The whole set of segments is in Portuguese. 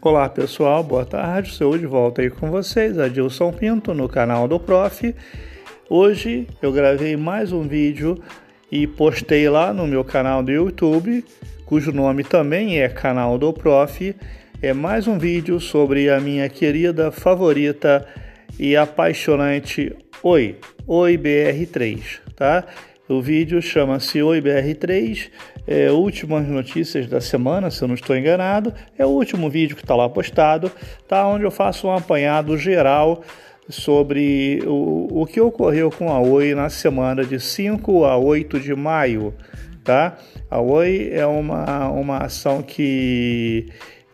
Olá pessoal, boa tarde. Estou de volta aí com vocês, Adilson Pinto, no canal do Prof. Hoje eu gravei mais um vídeo e postei lá no meu canal do YouTube, cujo nome também é Canal do Prof. É mais um vídeo sobre a minha querida, favorita e apaixonante Oi, Oi BR3, tá? O vídeo chama-se Oi BR3, é, últimas notícias da semana, se eu não estou enganado. É o último vídeo que está lá postado, tá? Onde eu faço um apanhado geral sobre o, o que ocorreu com a Oi na semana de 5 a 8 de maio, tá? A Oi é uma, uma ação que,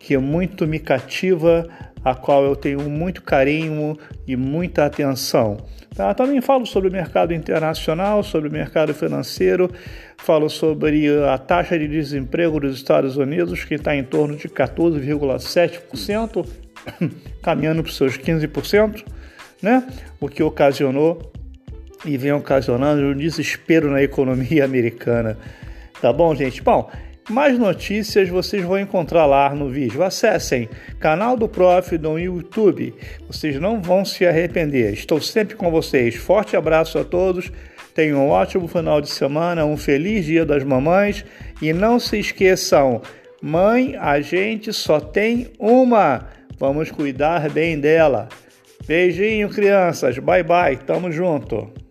que muito me cativa, a qual eu tenho muito carinho e muita atenção. Tá? Também falo sobre o mercado internacional, sobre o mercado financeiro, falo sobre a taxa de desemprego dos Estados Unidos, que está em torno de 14,7%, caminhando para os seus 15%, né? o que ocasionou e vem ocasionando um desespero na economia americana. Tá bom, gente? Bom, mais notícias vocês vão encontrar lá no vídeo. Acessem canal do Prof no YouTube. Vocês não vão se arrepender. Estou sempre com vocês. Forte abraço a todos. Tenham um ótimo final de semana, um feliz Dia das Mamães e não se esqueçam, mãe, a gente só tem uma. Vamos cuidar bem dela. Beijinho, crianças. Bye bye. Tamo junto.